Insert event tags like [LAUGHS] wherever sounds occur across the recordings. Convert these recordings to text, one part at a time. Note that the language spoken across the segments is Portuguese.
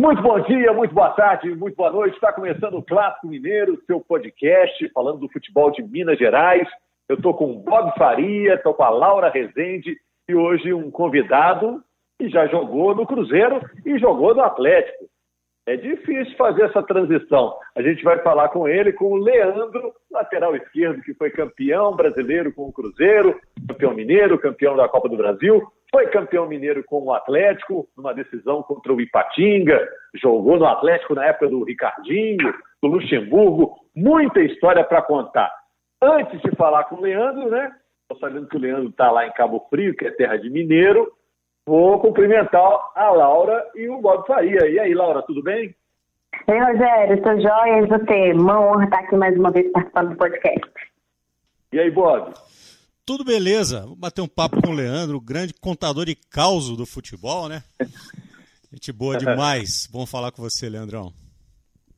Muito bom dia, muito boa tarde, muito boa noite. Está começando o Clássico Mineiro, seu podcast falando do futebol de Minas Gerais. Eu estou com o Bob Faria, estou com a Laura Rezende e hoje um convidado que já jogou no Cruzeiro e jogou no Atlético. É difícil fazer essa transição. A gente vai falar com ele, com o Leandro, lateral esquerdo, que foi campeão brasileiro com o Cruzeiro, campeão mineiro, campeão da Copa do Brasil, foi campeão mineiro com o Atlético, numa decisão contra o Ipatinga, jogou no Atlético na época do Ricardinho, do Luxemburgo, muita história para contar. Antes de falar com o Leandro, né? Estou sabendo que o Leandro está lá em Cabo Frio, que é terra de mineiro. Vou cumprimentar a Laura e o Bob Faria. E aí, Laura, tudo bem? Oi, Rogério, sou joia e você? Uma honra estar aqui mais uma vez participando do podcast. E aí, Bob? Tudo beleza. Vou bater um papo com o Leandro, o grande contador de causo do futebol, né? Gente boa demais. Bom falar com você, Leandrão.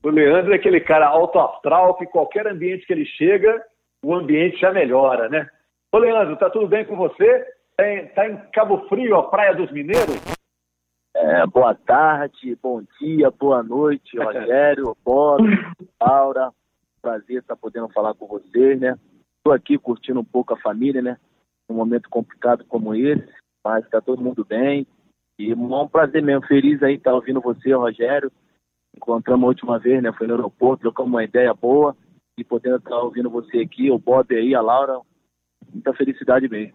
O Leandro é aquele cara alto astral que qualquer ambiente que ele chega, o ambiente já melhora, né? Ô, Leandro, tá tudo bem com você? Tá em, tá Cabo Frio, a Praia dos Mineiros? É, boa tarde, bom dia, boa noite, [LAUGHS] Rogério, Bob, Laura. Prazer estar podendo falar com vocês, né? Estou aqui curtindo um pouco a família, né? Um momento complicado como esse, mas está todo mundo bem. E é um prazer mesmo, feliz aí estar ouvindo você, Rogério. Encontramos a última vez, né? Foi no aeroporto, trocamos uma ideia boa. E podendo estar ouvindo você aqui, o Bob aí, a Laura, muita felicidade mesmo.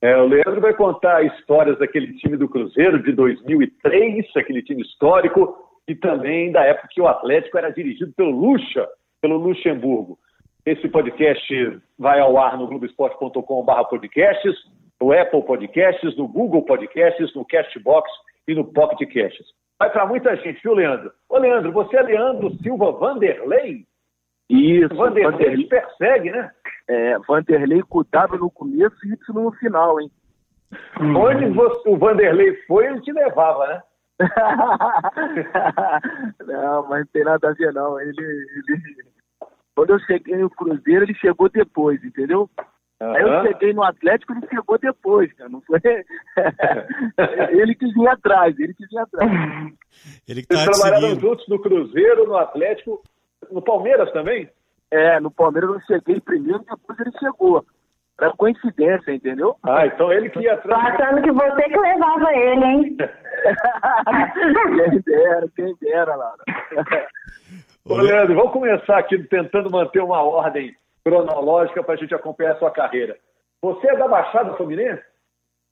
É, o Leandro vai contar histórias daquele time do Cruzeiro de 2003, aquele time histórico, e também da época que o Atlético era dirigido pelo Lucha, pelo Luxemburgo. Esse podcast vai ao ar no globesport.com.br podcasts, no Apple Podcasts, no Google Podcasts, no Castbox e no Pocket Casts. Vai para muita gente, viu, Leandro? Ô, Leandro, você é Leandro Silva Vanderlei? Isso. Vanderlei, Vanderlei persegue, né? É, Vanderlei com W no começo e Y no final, hein? Onde você, o Vanderlei foi, ele te levava, né? [LAUGHS] não, mas não tem nada a ver, não. Ele, ele, quando eu cheguei no Cruzeiro, ele chegou depois, entendeu? Uhum. Aí eu cheguei no Atlético, ele chegou depois, cara. Não foi. [LAUGHS] [LAUGHS] ele que vinha atrás, ele que vinha atrás. Ele que tá Vocês trabalharam juntos no Cruzeiro, no Atlético, no Palmeiras também? É, no Palmeiras eu cheguei primeiro, depois ele chegou. Era coincidência, entendeu? Ah, então ele que ia atrás. Passando que você que levava ele, hein? [LAUGHS] quem dera, quem dera, Laura. Ô, Leandro, vamos começar aqui tentando manter uma ordem cronológica para a gente acompanhar a sua carreira. Você é da Baixada Fluminense?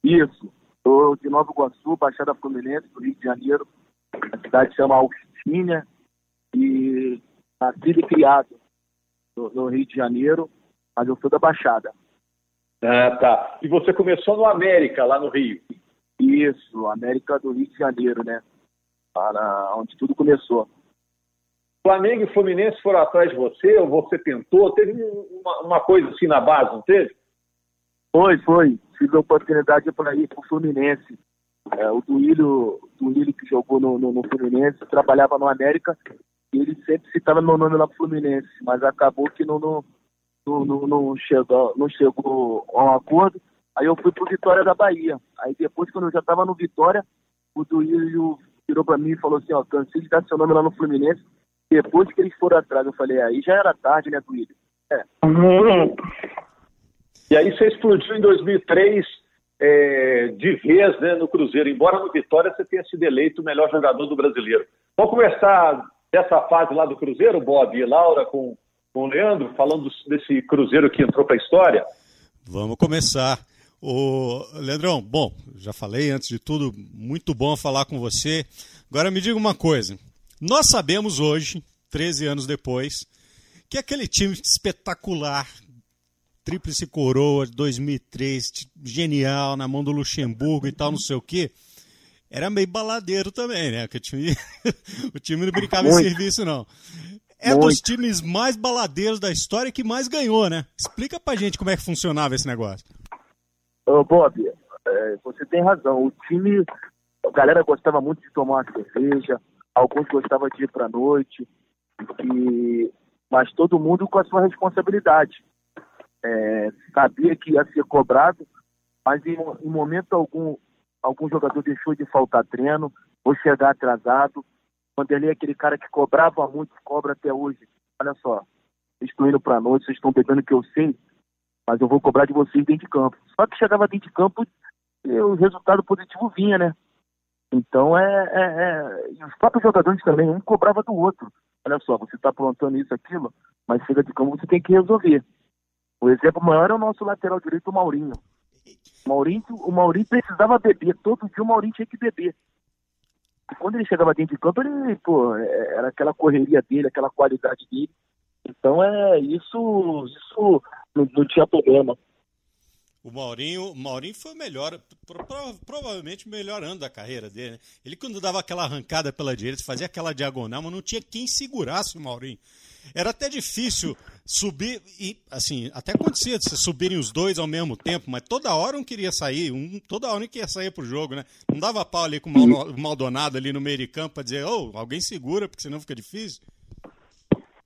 Isso. Sou de Nova Iguaçu, Baixada Fluminense, do Rio de Janeiro. A cidade chama Alcina e nascido e criado no, no, Rio de Janeiro, mas eu sou da Baixada. Ah, tá. E você começou no América, lá no Rio? Isso, América do Rio de Janeiro, né? Para onde tudo começou. Flamengo e Fluminense foram atrás de você, ou você tentou? Teve uma, uma coisa assim na base, não teve? Foi, foi. Tive a oportunidade para ir para o Fluminense. É, o Duílio, Duílio, que jogou no, no, no, Fluminense, trabalhava no América, e ele sempre citava meu nome lá pro Fluminense, mas acabou que não, não, não, não, chegou, não chegou a um acordo. Aí eu fui pro Vitória da Bahia. Aí depois, quando eu já estava no Vitória, o Duílio virou para mim e falou assim, ó, cansei de dar seu nome lá no Fluminense, depois que eles foram atrás, eu falei, aí já era tarde, né, Duílio? É. E aí você explodiu em 2003 é, de vez né, no Cruzeiro. Embora no Vitória você tenha sido eleito o melhor jogador do brasileiro. Vamos começar dessa fase lá do Cruzeiro, Bob e Laura, com, com o Leandro, falando desse Cruzeiro que entrou para a história? Vamos começar. O Leandrão, bom, já falei antes de tudo, muito bom falar com você. Agora me diga uma coisa. Nós sabemos hoje, 13 anos depois, que aquele time espetacular, Tríplice Coroa de 2003, genial, na mão do Luxemburgo e tal, não sei o quê, era meio baladeiro também, né? Que o time, [LAUGHS] o time não brincava Muito. em serviço, não. É Muito. dos times mais baladeiros da história que mais ganhou, né? Explica pra gente como é que funcionava esse negócio. Ô, Bob, é, você tem razão. O time, a galera gostava muito de tomar uma cerveja, alguns gostavam de ir para a noite, e... mas todo mundo com a sua responsabilidade. É, sabia que ia ser cobrado, mas em, em, momento algum, algum jogador deixou de faltar treino ou chegar atrasado. Vanderlei é aquele cara que cobrava muito, cobra até hoje. Olha só, vocês estão indo pra noite, vocês estão bebendo que eu sei, mas eu vou cobrar de vocês dentro de campo. Só que chegava dentro de campo e o resultado positivo vinha, né? Então é, é, é, os próprios jogadores também, um cobrava do outro. Olha só, você está aprontando isso, aquilo, mas chega de campo, você tem que resolver. O exemplo maior é o nosso lateral direito, o Maurinho. O Maurinho, o Maurinho precisava beber, todo dia o Maurinho tinha que beber. E quando ele chegava dentro de campo, ele, pô, é, era aquela correria dele, aquela qualidade dele. Então é isso, isso não, não tinha problema. O Maurinho, Maurinho foi o melhor, provavelmente o melhor ano da carreira dele. Né? Ele quando dava aquela arrancada pela direita, fazia aquela diagonal, mas não tinha quem segurasse o Maurinho. Era até difícil subir e assim, até acontecia de subirem os dois ao mesmo tempo, mas toda hora um queria sair, um toda hora um queria sair pro jogo, né? Não dava pau ali com o Maldonado ali no meio de campo para dizer, ô, oh, alguém segura, porque senão fica difícil.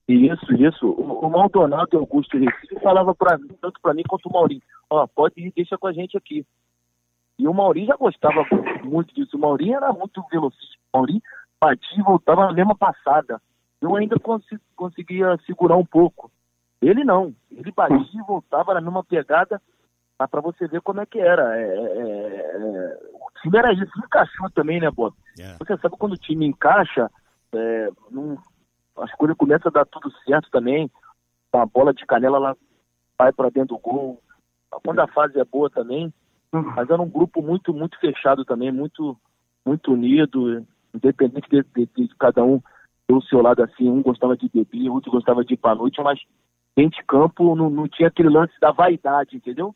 Isso, isso. O, o Maldonado e Augusto Recife falava para mim, tanto para mim quanto o Maurinho, ó, oh, pode ir, deixa com a gente aqui. E o Maurinho já gostava muito disso. O Maurinho era muito velocista. O Maurinho batia e voltava na mesma passada. Eu ainda cons conseguia segurar um pouco. Ele não. Ele batia e voltava na mesma pegada para você ver como é que era. É, é, é, o time era isso, encaixou também, né, Bob? Yeah. É. Você sabe quando o time encaixa, é, não, as coisas começam a dar tudo certo também. A bola de canela ela vai para dentro do gol. Quando a fase é boa também. Mas era um grupo muito, muito fechado também, muito, muito unido, independente de, de, de cada um ter o seu lado assim. Um gostava de beber, outro gostava de ir para noite, mas dentro de campo não, não tinha aquele lance da vaidade, entendeu?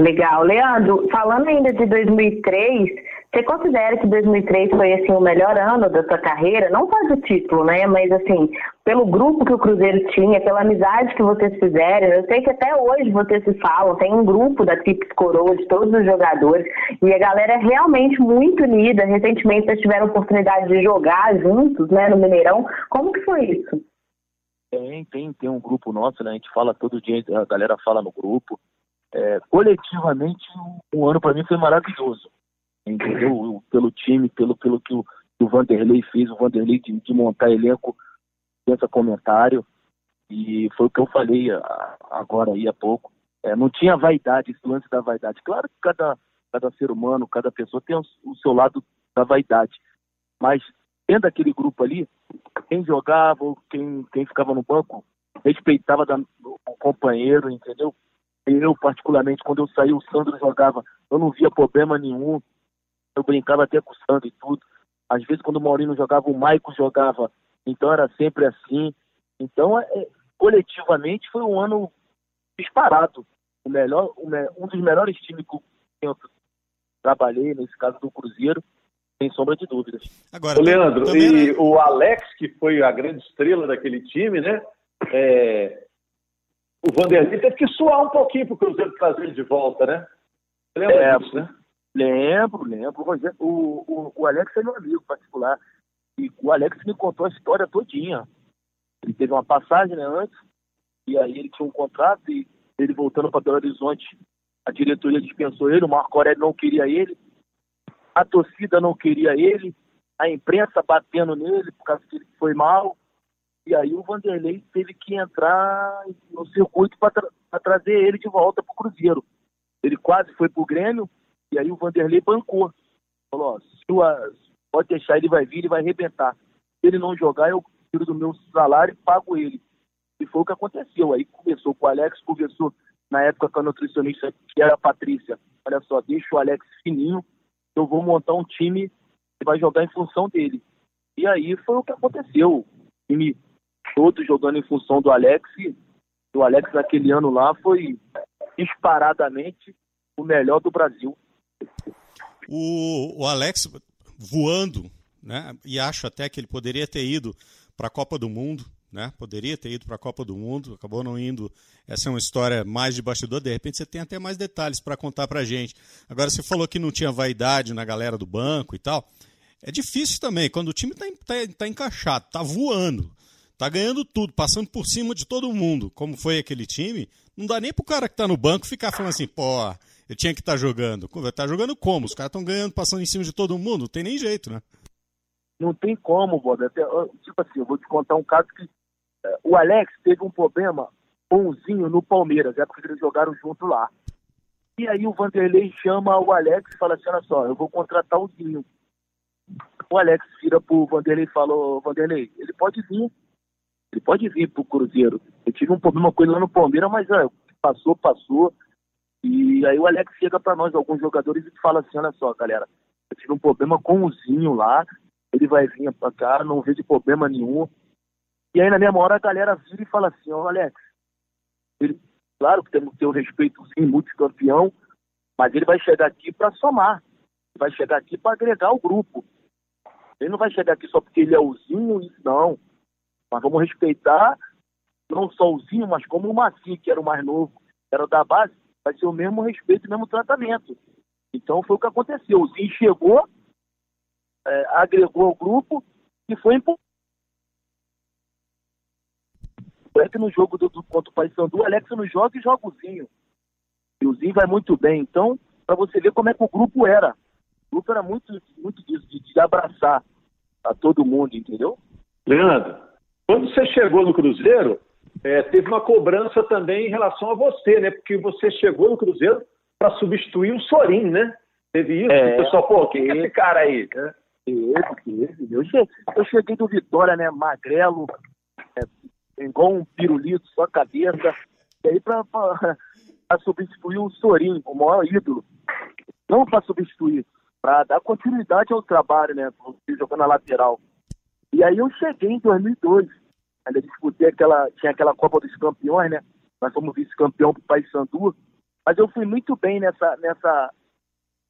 Legal. Leandro, falando ainda de 2003, você considera que 2003 foi assim o melhor ano da sua carreira? Não só do título, né? Mas assim, pelo grupo que o Cruzeiro tinha, pela amizade que vocês fizeram. Eu sei que até hoje vocês se falam, tem um grupo da Trips Coroa de todos os jogadores e a galera é realmente muito unida. Recentemente vocês tiveram a oportunidade de jogar juntos, né, no Mineirão. Como que foi isso? Tem, tem, tem um grupo nosso, né? A gente fala todo dia, a galera fala no grupo. É, coletivamente, um ano para mim foi maravilhoso entendeu? Pelo time, pelo, pelo que o, que o Vanderlei fez, o Vanderlei de, de montar elenco, pensa comentário, e foi o que eu falei agora aí há pouco. É, não tinha vaidade, esse lance da vaidade. Claro que cada, cada ser humano, cada pessoa tem o, o seu lado da vaidade, mas dentro daquele grupo ali, quem jogava, quem, quem ficava no banco, respeitava da, o companheiro, entendeu? Eu, particularmente, quando eu saí, o Sandro jogava, eu não via problema nenhum eu brincava até com o Sandro e tudo. Às vezes, quando o Maurinho jogava, o Maico jogava. Então, era sempre assim. Então, é, é, coletivamente, foi um ano disparado. O melhor, um dos melhores times que eu trabalhei, nesse caso do Cruzeiro, sem sombra de dúvidas. Agora, o Leandro, também... e o Alex, que foi a grande estrela daquele time, né? É... O Vanderlei teve que suar um pouquinho para o Cruzeiro trazer ele de volta, né? Você lembra é, disso, né? Lembro, lembro. O, o, o Alex é meu amigo particular. E o Alex me contou a história todinha. Ele teve uma passagem né, antes, e aí ele tinha um contrato, e ele voltando para Belo Horizonte, a diretoria dispensou ele, o Marco Aurélio não queria ele, a torcida não queria ele, a imprensa batendo nele por causa que ele foi mal. E aí o Vanderlei teve que entrar no circuito para tra trazer ele de volta para o Cruzeiro. Ele quase foi para o Grêmio, e aí o Vanderlei bancou. Falou, ó, o, pode deixar, ele vai vir, ele vai arrebentar. Se ele não jogar, eu tiro do meu salário e pago ele. E foi o que aconteceu. Aí começou com o Alex, conversou na época com a nutricionista, que era a Patrícia. Olha só, deixa o Alex fininho, eu vou montar um time que vai jogar em função dele. E aí foi o que aconteceu. O time todo jogando em função do Alex. O Alex naquele ano lá foi disparadamente o melhor do Brasil. O, o Alex voando, né? E acho até que ele poderia ter ido para a Copa do Mundo, né? Poderia ter ido para a Copa do Mundo, acabou não indo. Essa é uma história mais de bastidor. De repente você tem até mais detalhes para contar para gente. Agora você falou que não tinha vaidade na galera do banco e tal. É difícil também quando o time está tá, tá encaixado, está voando, está ganhando tudo, passando por cima de todo mundo, como foi aquele time. Não dá nem pro cara que está no banco ficar falando assim, pô, eu tinha que estar tá jogando. Tá jogando como? Os caras estão ganhando, passando em cima de todo mundo. Não tem nem jeito, né? não tem como, Bob. Até, tipo assim, eu vou te contar um caso que uh, o Alex teve um problema com o Zinho no Palmeiras, é porque eles jogaram junto lá. E aí o Vanderlei chama o Alex e fala assim, olha só, eu vou contratar o Zinho. O Alex vira pro Vanderlei e falou, Vanderlei, ele pode vir. Ele pode vir pro Cruzeiro. Eu tive um problema com ele lá no Palmeiras, mas é, passou, passou. E aí o Alex chega para nós, alguns jogadores, e fala assim, olha só, galera, eu tive um problema com o Zinho lá, ele vai vir para cá, não vejo problema nenhum. E aí na mesma hora a galera vira e fala assim, ó, Alex, ele, claro que temos que ter o respeito sim, multicampeão, mas ele vai chegar aqui para somar, vai chegar aqui para agregar o grupo. Ele não vai chegar aqui só porque ele é o Zinho, não. Mas vamos respeitar não só o Zinho, mas como o Maci, que era o mais novo, era da base, vai ser o mesmo respeito, o mesmo tratamento. Então foi o que aconteceu. O Zinho chegou, é, agregou ao grupo e foi importante. É que no jogo do, do contra o Paysandu, o Alex não joga e joga o Zinho. E o Zinho vai muito bem. Então, para você ver como é que o grupo era. O grupo era muito, muito disso, de, de abraçar a todo mundo, entendeu? Leandro, quando você chegou no Cruzeiro, é, teve uma cobrança também em relação a você, né? Porque você chegou no Cruzeiro para substituir o Sorin, né? Teve isso? É, o pessoal, pô, quem é esse cara aí? É. Eu cheguei, eu cheguei do Vitória, né? Magrelo, é, igual um pirulito, só cabeça. E aí para substituir o Sorin, o maior ídolo. Não para substituir, para dar continuidade ao trabalho, né? Jogando na lateral. E aí eu cheguei em 2002. Ainda disputei aquela, tinha aquela Copa dos Campeões, né? Nós fomos vice-campeão para o Sandu. Mas eu fui muito bem nessa, nessa,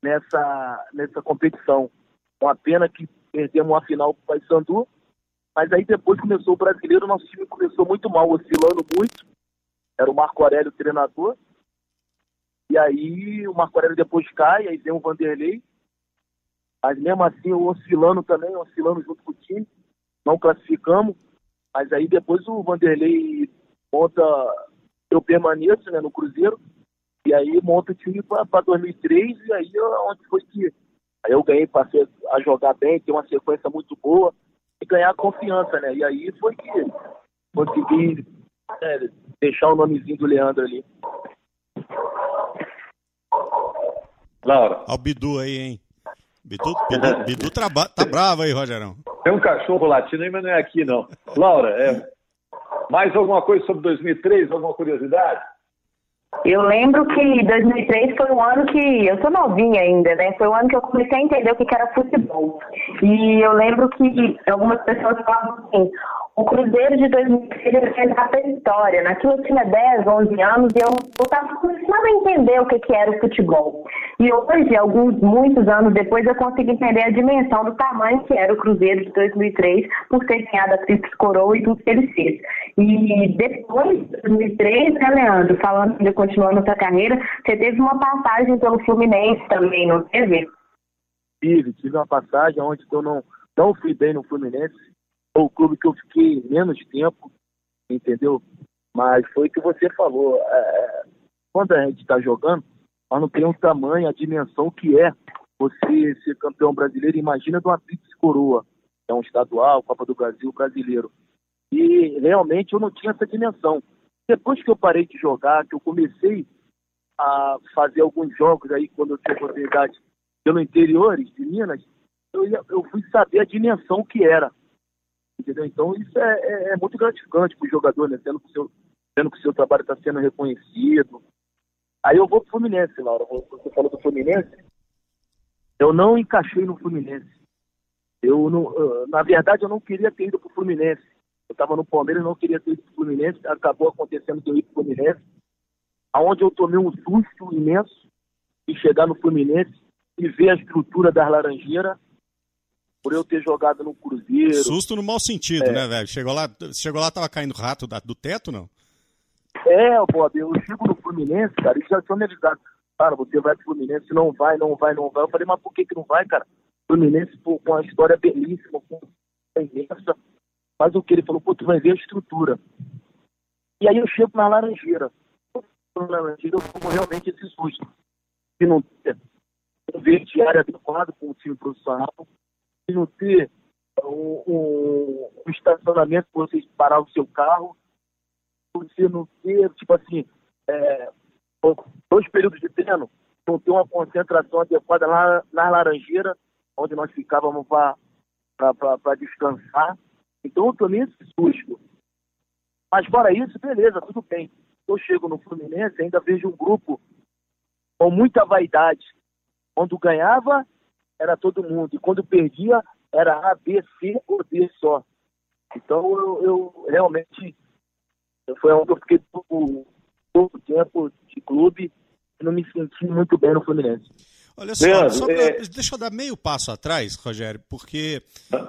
nessa, nessa competição. Uma pena que perdemos uma final para o Sandu. Mas aí depois começou o brasileiro, nosso time começou muito mal, oscilando muito. Era o Marco Aurélio o treinador. E aí o Marco Aurélio depois cai, aí vem o Vanderlei. Mas mesmo assim, oscilando também, oscilando junto com o time. Não classificamos. Mas aí depois o Vanderlei monta, eu permaneço né, no Cruzeiro, e aí monta o time para 2003, e aí onde foi que aí eu ganhei, passei a jogar bem, ter uma sequência muito boa, e ganhar confiança, né? E aí foi que consegui é, deixar o nomezinho do Leandro ali. Laura. Olha o Bidu aí, hein? Bidu, Bidu, Bidu tá bravo aí, Rogerão. Tem um cachorro latino aí, mas não é aqui, não. Laura, é... mais alguma coisa sobre 2003? Alguma curiosidade? Eu lembro que 2003 foi um ano que eu sou novinha ainda, né? Foi o um ano que eu comecei a entender o que era futebol. E eu lembro que algumas pessoas falavam assim: o Cruzeiro de 2003 fez a história. Naquilo eu tinha 10, 11 anos e eu estava começando a entender o que, que era o futebol. E hoje, alguns, muitos anos depois, eu consegui entender a dimensão do tamanho que era o Cruzeiro de 2003 por ter ganhado a Tríplice Coroa e tudo que ele fez. E depois de 2003, né, Leandro, falando continuando sua carreira, você teve uma passagem pelo Fluminense também, não teve? Tive, tive uma passagem onde eu não, não fui bem no Fluminense o clube que eu fiquei menos tempo, entendeu? Mas foi o que você falou. É, quando a gente está jogando, nós não temos o tamanho, a dimensão que é você ser campeão brasileiro. Imagina de uma Pix Coroa, é um estadual, Copa do Brasil brasileiro. E realmente eu não tinha essa dimensão. Depois que eu parei de jogar, que eu comecei a fazer alguns jogos aí, quando eu tinha oportunidade pelo interior de Minas, eu, eu fui saber a dimensão que era Entendeu? Então isso é, é, é muito gratificante para o jogador, né? Sendo que o seu, sendo que o seu trabalho está sendo reconhecido. Aí eu vou para o Fluminense, Laura. Você falou do Fluminense. Eu não encaixei no Fluminense. Eu não, na verdade, eu não queria ter ido para o Fluminense. Eu estava no Palmeiras, não queria ter ido para o Fluminense. Acabou acontecendo que eu ia para o Fluminense, aonde eu tomei um susto imenso de chegar no Fluminense e ver a estrutura das Laranjeiras por eu ter jogado no Cruzeiro. Susto no mau sentido, é. né, velho? Chegou lá, chegou lá, tava caindo rato do teto, não? É, Bob, eu chego no Fluminense, cara, eles já tinham me avisado. Cara, você vai pro Fluminense, não vai, não vai, não vai. Eu falei, mas por que que não vai, cara? Fluminense, pô, com uma história belíssima, com uma imensa. Mas o que? Ele falou, pô, tu vai ver a estrutura. E aí eu chego na Laranjeira. Na Laranjeira eu tomo realmente esse susto. De não ter um vestiário adequado com o time profissional, não ter um, um, estacionamento para você parar o seu carro, você não ter, tipo assim, é, dois períodos de treino, não ter uma concentração adequada lá na Laranjeira, onde nós ficávamos para descansar. Então eu tomei esse susto. Mas fora isso, beleza, tudo bem. Eu chego no Fluminense ainda vejo um grupo com muita vaidade. Quando ganhava, era todo mundo. E quando perdia, era A, B, C ou D só. Então eu, eu realmente foi onde eu fiquei pouco, pouco tempo de clube e não me senti muito bem no Fluminense. Olha só, Leandro, só pra, é... deixa eu dar meio passo atrás, Rogério, porque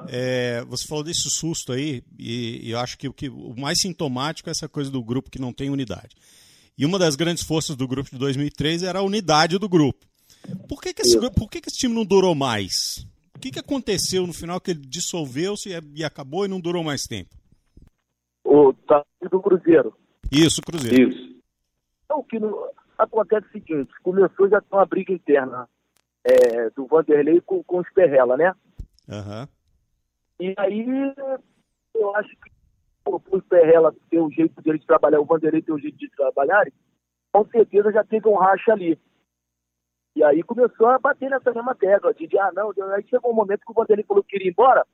é, você falou desse susto aí, e, e, eu acho que o, que o mais sintomático é essa coisa do grupo que não tem unidade. E uma das grandes forças do grupo de 2003 era a unidade do grupo. Por que, que, esse, por que, que esse time não durou mais? O que, que aconteceu no final que ele dissolveu-se e, acabou e não durou mais tempo? O tá do Cruzeiro. Isso, Cruzeiro. Isso. Então, o que não... acontece é o seguinte, começou já com uma briga interna é, do Vanderlei com, com os Perrela, né? Uhum. E aí eu acho que o Perrela ter o jeito dele de trabalhar, o Vanderlei ter o jeito de trabalhar, com certeza já teve um racha ali. E aí começou a bater nessa mesma tecla, de, de ah, não, aí chegou um momento que o Vanderlei falou que queria ir embora,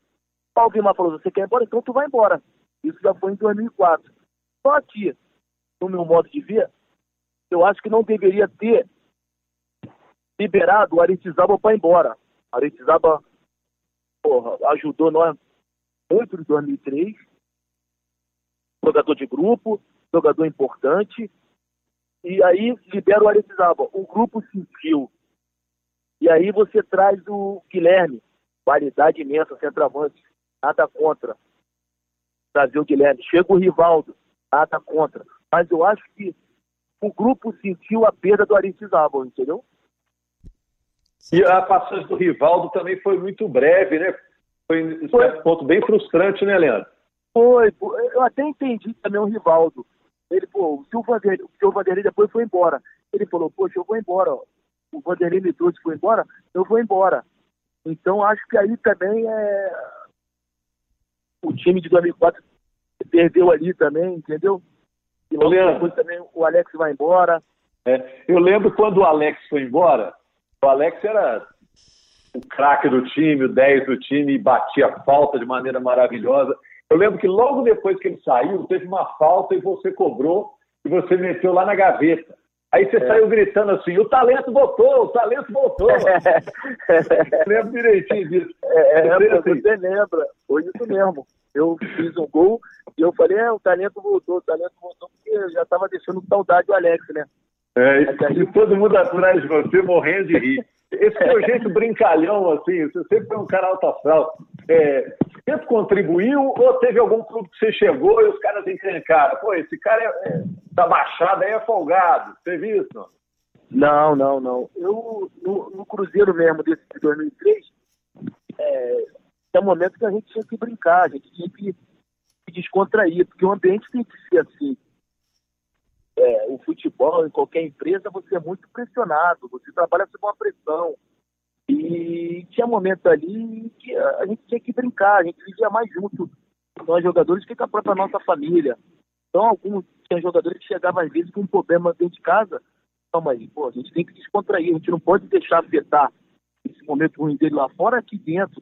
Paulo Guimar falou, você quer ir embora? Então tu vai embora. Isso já foi em 2004. Só que, no meu modo de ver, eu acho que não deveria ter liberado o Aretizaba para ir embora. Aretizaba porra, ajudou nós muito em 2003, jogador de grupo, jogador importante, e aí libera o Aretizaba. O grupo sentiu. E aí você traz o Guilherme, qualidade imensa, centroavante, nada contra. Trazer o Guilherme. Chega o Rivaldo, nada contra. Mas eu acho que o grupo sentiu a perda do Aretizaba, entendeu? E a passagem do Rivaldo também foi muito breve, né? Foi, foi. um ponto bem frustrante, né, Leandro? Foi, eu até entendi também o Rivaldo. Ele, pô, se o Vanderlei, o Vanderlei depois foi embora. Ele falou, poxa, eu vou embora. Ó. O Vanderlei me trouxe foi embora, eu vou embora. Então acho que aí também é. O time de 2004 perdeu ali também, entendeu? E logo depois também o Alex vai embora. É, eu lembro quando o Alex foi embora, o Alex era o craque do time, o 10 do time, batia falta de maneira maravilhosa. Eu lembro que logo depois que ele saiu, teve uma falta e você cobrou e você meteu lá na gaveta. Aí você é. saiu gritando assim: o talento voltou, o talento voltou. [LAUGHS] lembro direitinho disso. É, é, você, assim, você lembra, foi isso mesmo. Eu fiz um gol e eu falei: é, o talento voltou, o talento voltou, porque eu já estava deixando saudade do Alex, né? É, e todo mundo atrás de você morrendo de rir. Esse seu [LAUGHS] jeito brincalhão, assim, você sempre foi um cara alto astral. É, sempre contribuiu ou teve algum clube que você chegou e os caras encrencaram? Pô, esse cara é, é, da Baixada aí é folgado. Teve isso? Não, não, não. Eu, no, no Cruzeiro mesmo, desse de 2003, é, é um momento que a gente tinha que brincar, a gente tinha que descontrair, porque o ambiente tem que ser assim é, o futebol, em qualquer empresa, você é muito pressionado, você trabalha sob uma pressão. E tinha momentos ali que a gente tinha que brincar, a gente vivia mais junto nós jogadores que com a própria nossa família. Então, alguns tinha jogadores que chegavam às vezes com um problema dentro de casa. Não, mas pô, a gente tem que descontrair, a gente não pode deixar afetar esse momento ruim dele lá fora, aqui dentro.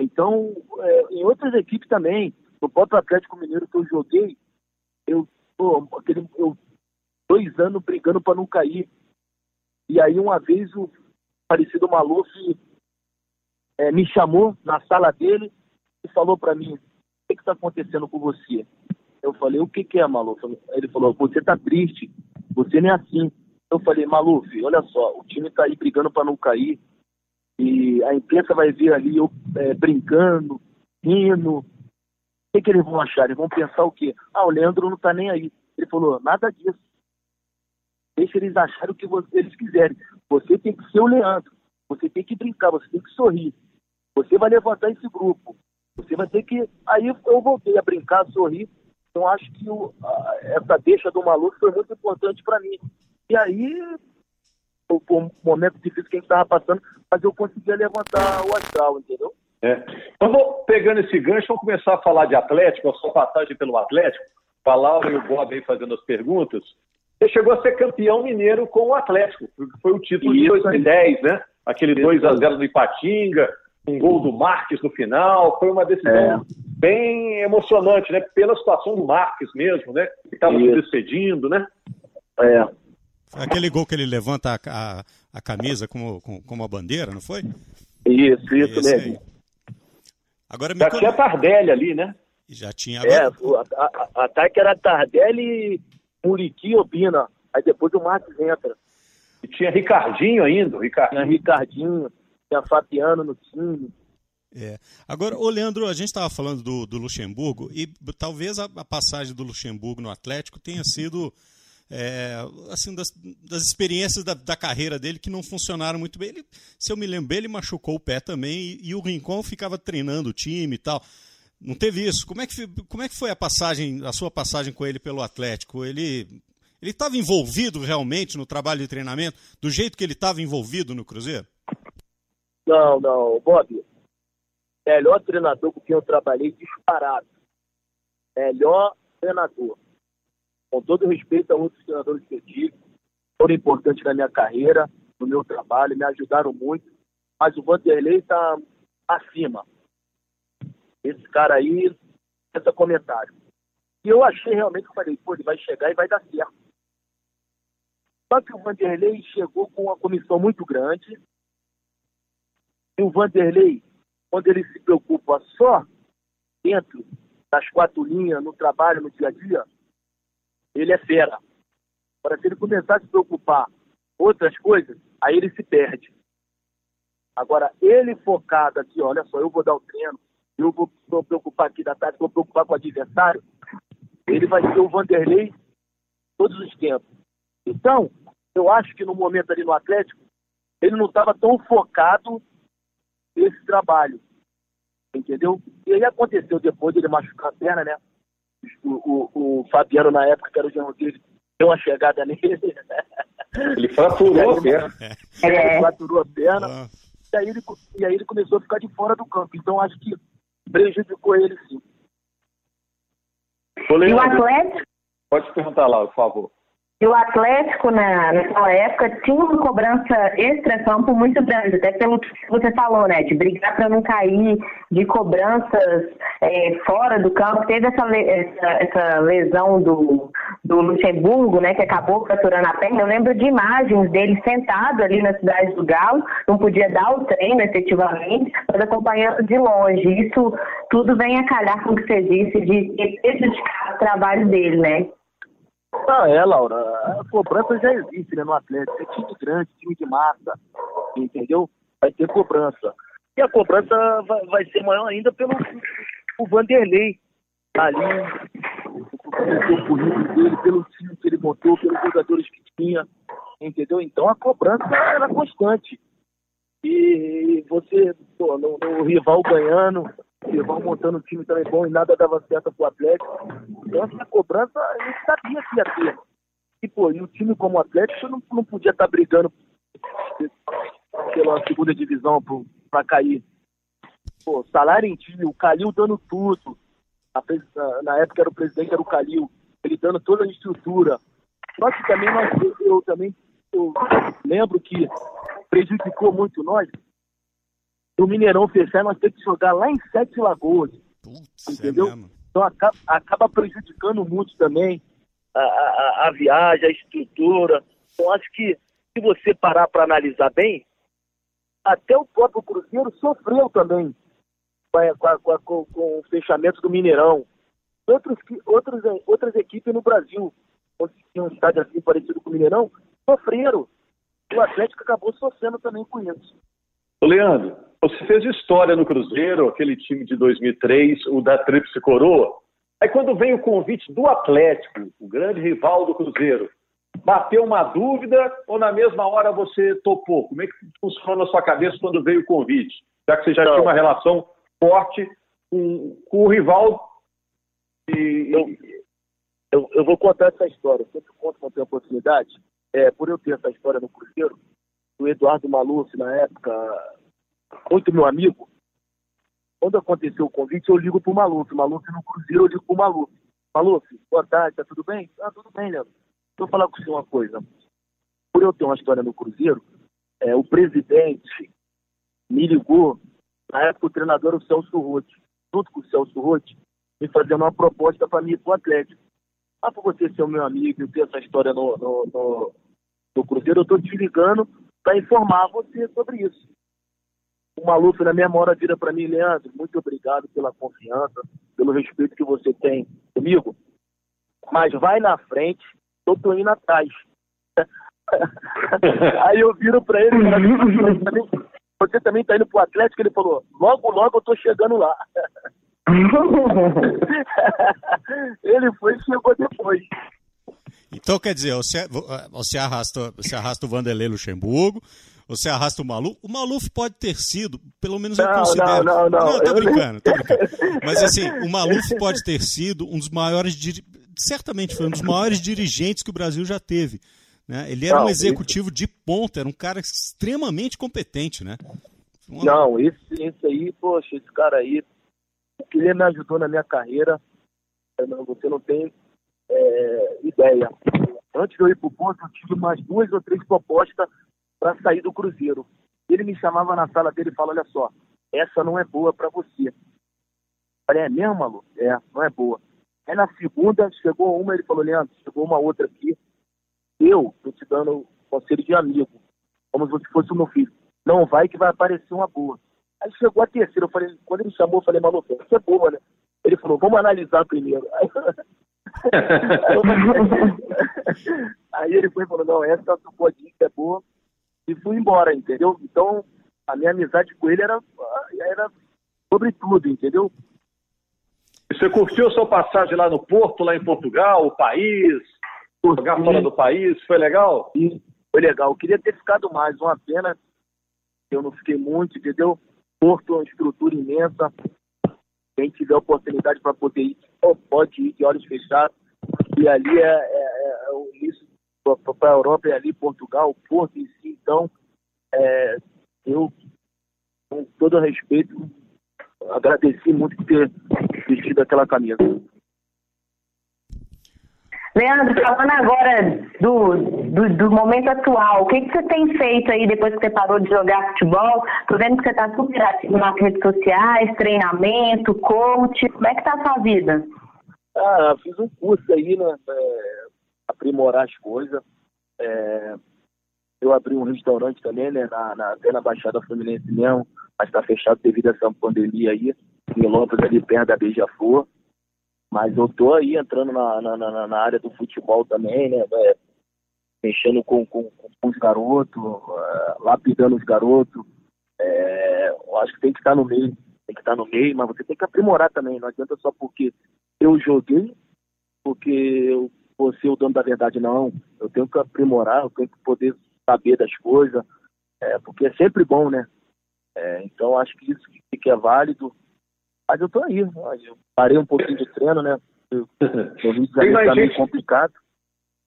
Então, é, em outras equipes também, no próprio Atlético Mineiro que eu joguei, eu, pô, aquele, eu dois anos brigando para não cair. E aí uma vez o falecido Maluf é, me chamou na sala dele e falou para mim, o que está acontecendo com você? Eu falei, o que, que é, Maluf? Ele falou, você está triste, você nem é assim. Eu falei, Maluf, olha só, o time está aí brigando para não cair e a imprensa vai ver ali eu é, brincando, rindo. O que, que eles vão achar? Eles vão pensar o quê? Ah, o Leandro não está nem aí. Ele falou, nada disso. Deixa eles acharem o que eles quiserem. Você tem que ser o Leandro. Você tem que brincar, você tem que sorrir. Você vai levantar esse grupo. Você vai ter que. Aí eu voltei a brincar, a sorrir. Então acho que o, a, essa deixa do maluco foi muito importante para mim. E aí, o, momento difícil que a gente estava passando, mas eu conseguia levantar o astral, entendeu? É. Então, vou pegando esse gancho, vamos começar a falar de Atlético, a sua passagem pelo Atlético. A Laura e o Bob aí fazendo as perguntas. Você chegou a ser campeão mineiro com o Atlético, foi o título Isso. de 2010, né? Aquele 2 a 0 no Ipatinga, um gol do Marques no final, foi uma decisão é. bem emocionante, né? Pela situação do Marques mesmo, né? Que estava se despedindo, né? É. Aquele gol que ele levanta a, a, a camisa como, como, a bandeira, não foi? Isso, isso Esse mesmo. Aí. Agora Já tinha Tardelli ali, né? Já tinha agora... É, o ataque era Tardelli, Muriqui Obina. Aí depois o Marques entra. E tinha Ricardinho ainda, Ricardinho. Tinha Ricardinho, tinha Fabiano no time. É. Agora, ô Leandro, a gente estava falando do, do, Luxemburgo e talvez a, a, passagem do Luxemburgo no Atlético tenha sido é, assim das, das experiências da, da, carreira dele que não funcionaram muito bem. Ele, se eu me lembro, ele machucou o pé também e, e, o Rincon ficava treinando o time e tal. Não teve isso. Como é que, como é que foi a passagem, a sua passagem com ele pelo Atlético? Ele ele estava envolvido realmente no trabalho de treinamento do jeito que ele estava envolvido no Cruzeiro? Não, não, Bob. Melhor treinador com quem eu trabalhei disparado. Melhor treinador. Com todo respeito a outros treinadores que eu tive, foram importantes na minha carreira, no meu trabalho, me ajudaram muito. Mas o Vanderlei está acima. Esse cara aí, esse comentário. E eu achei realmente, eu falei, pô, ele vai chegar e vai dar certo. Só que o Vanderlei chegou com uma comissão muito grande, e o Vanderlei, quando ele se preocupa só dentro das quatro linhas, no trabalho, no dia a dia, ele é fera. Para se ele começar a se preocupar outras coisas, aí ele se perde. Agora, ele focado aqui, olha só, eu vou dar o treino, eu vou me preocupar aqui da tarde, vou preocupar com o adversário, ele vai ser o Vanderlei todos os tempos. Então, eu acho que no momento ali no Atlético, ele não estava tão focado esse trabalho. Entendeu? E aí aconteceu depois de ele machucar a perna, né? O, o, o Fabiano, na época, que era o genro dele, deu uma chegada nele. Ele fraturou a perna. Ele é. fraturou a perna. Ah. E, aí ele, e aí ele começou a ficar de fora do campo. Então acho que prejudicou ele sim. E o Atlético? Pode perguntar lá, por favor. E o Atlético, na, naquela época, tinha uma cobrança extra-campo muito grande, até pelo que você falou, né? De brigar para não cair, de cobranças é, fora do campo. Teve essa, essa, essa, lesão do, do Luxemburgo, né? Que acabou fraturando a perna. Eu lembro de imagens dele sentado ali na cidade do Galo, não podia dar o treino efetivamente, mas acompanhando de longe. Isso tudo vem a calhar com o que você disse de prejudicar o trabalho dele, né? Ah, é, Laura. A cobrança já existe né, no Atlético. É time grande, time de massa. Entendeu? Vai ter cobrança. E a cobrança vai, vai ser maior ainda pelo o Vanderlei. Ali, o currículo dele, pelo time que ele montou, pelos jogadores que tinha. Entendeu? Então a cobrança era é constante. E você, pô, no, no rival ganhando, e vão montando um time também bom e nada dava certo pro Atlético. Então, essa cobrança, a gente sabia que ia ter. E, pô, e o time como Atlético não, não podia estar tá brigando pela segunda divisão para cair. Pô, salário em time, o Calil dando tudo. Na, época era o presidente, era o Calil, ele dando toda a estrutura. Só que também nós, eu também eu lembro que prejudicou muito nós do Mineirão fechar, nós temos que jogar lá em Sete Lagoas. Putz, é entendeu? É então acaba, acaba, prejudicando muito também a, a, a, viagem, a estrutura. Então acho que se você parar para analisar bem, até o próprio Cruzeiro sofreu também com, a, com, com o fechamento do Mineirão. Outros, outros, outras equipes no Brasil, onde tinha um estádio assim parecido com o Mineirão, sofreram. O Atlético acabou sofrendo também com isso. Leandro, você fez história no Cruzeiro, aquele time de 2003, o da Tríplice Coroa. Aí quando vem o convite do Atlético, o grande rival do Cruzeiro, bateu uma dúvida ou na mesma hora você topou? Como é que funcionou na sua cabeça quando veio o convite? Já que você já Não. tinha uma relação forte com, com o rival. E... Eu, eu, eu, vou contar essa história, eu sempre conto quando tenho oportunidade. É, por eu ter essa história no Cruzeiro, o Eduardo Maluf, na época, muito meu amigo, quando aconteceu o convite, eu ligo pro Maluf. Maluf no Cruzeiro, eu ligo pro Maluf. Maluf, boa tarde, tá tudo bem? Ah, tudo bem, Leandro. Deixa eu falar com você uma coisa. Por eu ter uma história no Cruzeiro, é, o presidente me ligou, na época o treinador era o Celso Rotti, junto com o Celso Rotti, me fazendo uma proposta para mim pro Atlético. Ah, por você ser o meu amigo e ter essa história no, no, no, no Cruzeiro, eu estou te ligando para informar você sobre isso. O Maluf, na mesma hora, vira para mim, Leandro, muito obrigado pela confiança, pelo respeito que você tem comigo, mas vai na frente, eu tô indo atrás. [LAUGHS] Aí eu viro para ele, você [LAUGHS] também está indo pro Atlético? Ele falou, logo, logo eu tô chegando lá. [LAUGHS] ele foi e chegou depois. Então, quer dizer, você, você, arrasta, você arrasta o Vanderlei Luxemburgo, você arrasta o Maluf. O Maluf pode ter sido, pelo menos eu não, considero. Não, não, não. Não, tô brincando, tô brincando. [LAUGHS] Mas assim, o Maluf pode ter sido um dos maiores. Certamente foi um dos maiores dirigentes que o Brasil já teve. Né? Ele era não, um executivo de ponta, era um cara extremamente competente, né? Uma... Não, esse, esse aí, poxa, esse cara aí, o que ele me ajudou na minha carreira, você não tem é, ideia. Antes de eu ir para o eu tive mais duas ou três propostas para sair do Cruzeiro. Ele me chamava na sala dele e falava, olha só, essa não é boa para você. Falei, é mesmo, Malu? É, não é boa. Aí na segunda, chegou uma, ele falou, Leandro, chegou uma outra aqui. Eu estou te dando conselho de amigo, como se fosse o meu filho. Não vai que vai aparecer uma boa. Aí chegou a terceira, eu falei, quando ele chamou, eu falei, Malu, essa é boa, né? Ele falou, vamos analisar primeiro. [LAUGHS] Aí, [LAUGHS] aí ele foi e falou, não, essa sua dica é boa, e fui embora, entendeu? Então, a minha amizade com ele era, era sobre tudo, entendeu? Você curtiu a sua passagem lá no Porto, lá em Portugal, o país, Curti. jogar fora do país, foi legal? Sim, foi legal. Eu queria ter ficado mais, uma pena eu não fiquei muito, entendeu? Porto é uma estrutura imensa, quem tiver oportunidade para poder ir, pode ir de olhos fechados. E ali é, é, é o início para a Europa, é ali Portugal, Porto em si. Então, é, eu, com todo respeito, agradeci muito por ter vestido aquela camisa. Leandro, falando agora do, do, do, momento atual, o que, que você tem feito aí depois que você parou de jogar futebol? Tô vendo que você está super ativo nas redes sociais, treinamento, coach. Como é que tá a sua vida? Ah, fiz um curso aí, né? Aprimorar as coisas. É, eu abri um restaurante também, né? Na, na, até na Baixada Fluminense mesmo, mas está fechado devido a essa pandemia aí. Em Lopes, ali perto da Beija-Flor. Mas eu tô aí entrando na, na, na, na área do futebol também, né? É, mexendo com, com, com os garotos, é, lapidando os garotos. É, eu acho que tem que estar no meio, tem que estar no meio, mas você tem que aprimorar também. Não adianta só porque eu joguei, porque eu vou ser o dono da verdade, não. Eu tenho que aprimorar, eu tenho que poder saber das coisas, é, porque é sempre bom, né? É, então acho que isso que é válido. Mas eu tô aí, eu parei um pouquinho de treino, né? O Rio de Janeiro tá meio complicado.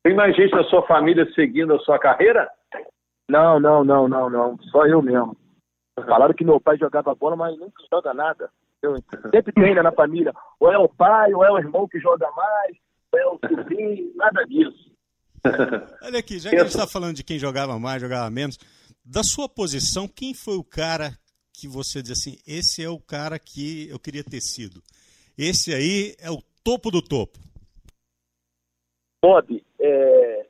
Tem mais gente na sua família seguindo a sua carreira? Não, não, não, não, não. Só eu mesmo. Falaram que meu pai jogava bola, mas nunca joga nada. Eu sempre treina na família. Ou é o pai, ou é o irmão que joga mais, o sobrinho, nada disso. [LAUGHS] Olha aqui, já que a gente está falando de quem jogava mais, jogava menos, da sua posição, quem foi o cara que você diz assim, esse é o cara que eu queria ter sido? Esse aí é o topo do topo. Bob, é,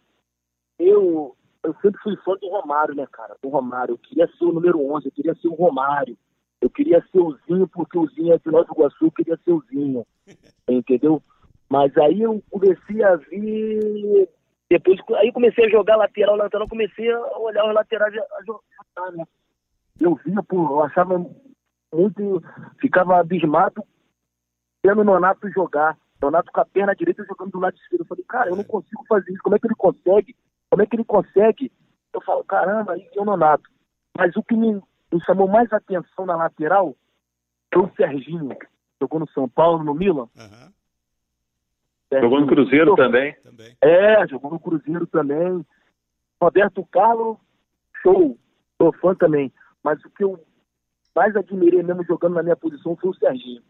eu, eu sempre fui fã do Romário, né, cara? Do Romário. Eu queria ser o número 11, eu queria ser o Romário. Eu queria ser o Zinho, porque o Zinho é de Nova Iguaçu, eu queria ser o Zinho. [LAUGHS] Entendeu? Mas aí eu comecei a vir. Depois, aí comecei a jogar lateral, lateral, comecei a olhar os laterais a jogar, né? Eu via, pô, eu achava muito. Ficava abismado vendo o Nonato jogar. Nonato com a perna direita jogando do lado esquerdo. Eu falei, cara, eu não consigo fazer isso. Como é que ele consegue? Como é que ele consegue? Eu falo, caramba, aí é o Nonato. Mas o que me, me chamou mais atenção na lateral foi o Serginho. Jogou no São Paulo, no Milan. Uhum. Jogou no Cruzeiro também. É, jogou no Cruzeiro também. Roberto Carlos, show. Sou fã também. Mas o que eu mais admirei mesmo jogando na minha posição foi o Serginho.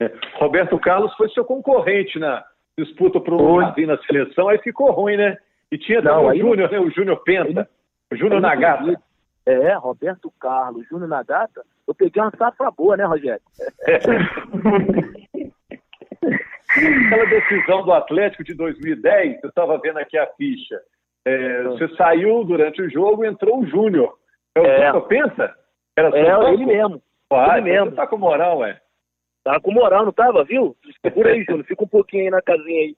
É. Roberto Carlos foi seu concorrente na disputa para o na seleção, aí ficou ruim, né? E tinha não, o Júnior, né? O Júnior Penta, o Júnior Nagata. É, Roberto Carlos, Júnior Nagata. Eu peguei uma safra boa, né, Rogério? É. [LAUGHS] Aquela decisão do Atlético de 2010, eu estava vendo aqui a ficha. É, você saiu durante o jogo entrou o Júnior. É o é. Pensa? Era é, ele mesmo. Ah, ele mesmo. Você tá com moral, ué. Tava com moral, não tava, viu? Segura aí, Júnior. Fica um pouquinho aí na casinha aí.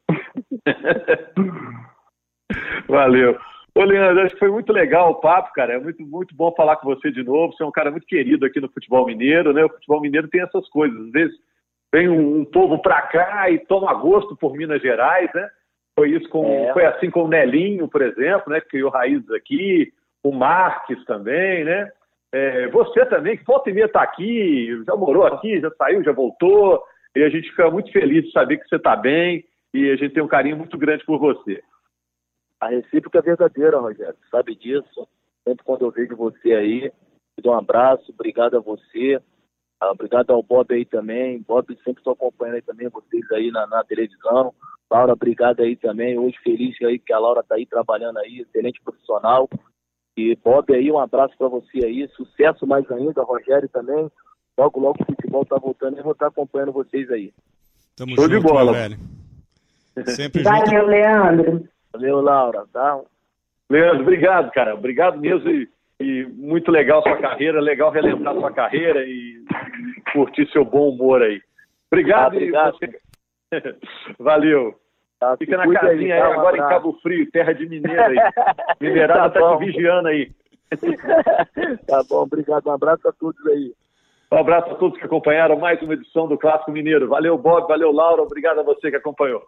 [LAUGHS] Valeu. Ô, Leandro, acho que foi muito legal o papo, cara. É muito, muito bom falar com você de novo. Você é um cara muito querido aqui no futebol mineiro, né? O futebol mineiro tem essas coisas. Às vezes vem um, um povo pra cá e toma gosto por Minas Gerais, né? Foi isso com, é. foi assim com o Nelinho, por exemplo, né? Que criou raízes aqui, o Marques também, né? É, você também, que volta e meia está aqui, já morou aqui, já saiu, já voltou, e a gente fica muito feliz de saber que você está bem e a gente tem um carinho muito grande por você. A recíproca é verdadeira, Rogério, sabe disso. Sempre quando eu vejo você aí, te dou um abraço, obrigado a você, obrigado ao Bob aí também. Bob sempre estou acompanhando aí também vocês aí na, na, televisão. Laura, obrigado aí também. Hoje feliz aí que a Laura está aí trabalhando aí, excelente profissional. E Bob aí, um abraço para você aí, sucesso mais ainda, Rogério também. Logo, logo o futebol tá voltando e vou estar acompanhando vocês aí. Tamo Show junto, de bola. velho. Sempre Valeu, junto. Leandro. Valeu, Laura. Tá? Leandro, obrigado, cara. Obrigado mesmo e, e muito legal sua carreira, legal relembrar sua carreira e, curtir seu bom humor aí. Obrigado. Ah, obrigado. Você... [LAUGHS] Valeu. Tá, Fica na casinha aí, aí agora em Cabo Frio, terra de mineiro aí. [LAUGHS] Mineirada tá, tá te vigiando aí. [LAUGHS] tá bom, obrigado. Um abraço a todos aí. Um abraço a todos que acompanharam mais uma edição do Clássico Mineiro. Valeu, Bob, valeu, Laura. Obrigado a você que acompanhou.